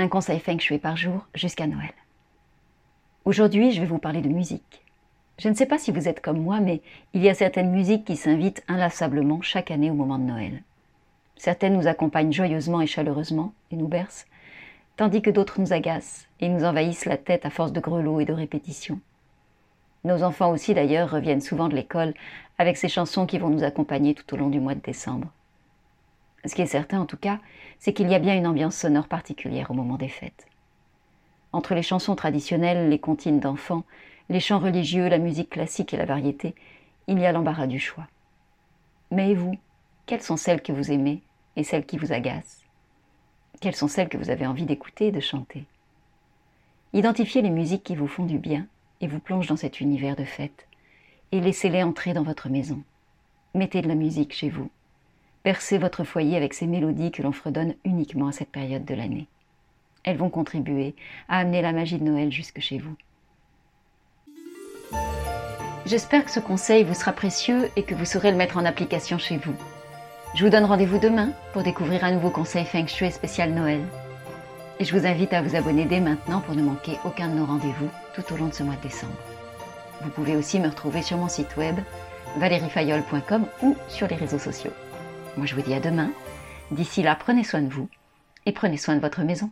Un conseil Feng Shui par jour jusqu'à Noël. Aujourd'hui, je vais vous parler de musique. Je ne sais pas si vous êtes comme moi, mais il y a certaines musiques qui s'invitent inlassablement chaque année au moment de Noël. Certaines nous accompagnent joyeusement et chaleureusement et nous bercent, tandis que d'autres nous agacent et nous envahissent la tête à force de grelots et de répétitions. Nos enfants aussi d'ailleurs reviennent souvent de l'école avec ces chansons qui vont nous accompagner tout au long du mois de décembre. Ce qui est certain en tout cas, c'est qu'il y a bien une ambiance sonore particulière au moment des fêtes. Entre les chansons traditionnelles, les comptines d'enfants, les chants religieux, la musique classique et la variété, il y a l'embarras du choix. Mais vous, quelles sont celles que vous aimez et celles qui vous agacent? Quelles sont celles que vous avez envie d'écouter et de chanter? Identifiez les musiques qui vous font du bien et vous plongent dans cet univers de fête, et laissez-les entrer dans votre maison. Mettez de la musique chez vous. Percez votre foyer avec ces mélodies que l'on fredonne uniquement à cette période de l'année. Elles vont contribuer à amener la magie de Noël jusque chez vous. J'espère que ce conseil vous sera précieux et que vous saurez le mettre en application chez vous. Je vous donne rendez-vous demain pour découvrir un nouveau conseil Feng Shui spécial Noël. Et je vous invite à vous abonner dès maintenant pour ne manquer aucun de nos rendez-vous tout au long de ce mois de décembre. Vous pouvez aussi me retrouver sur mon site web valeriefayol.com ou sur les réseaux sociaux. Moi je vous dis à demain. D'ici là, prenez soin de vous et prenez soin de votre maison.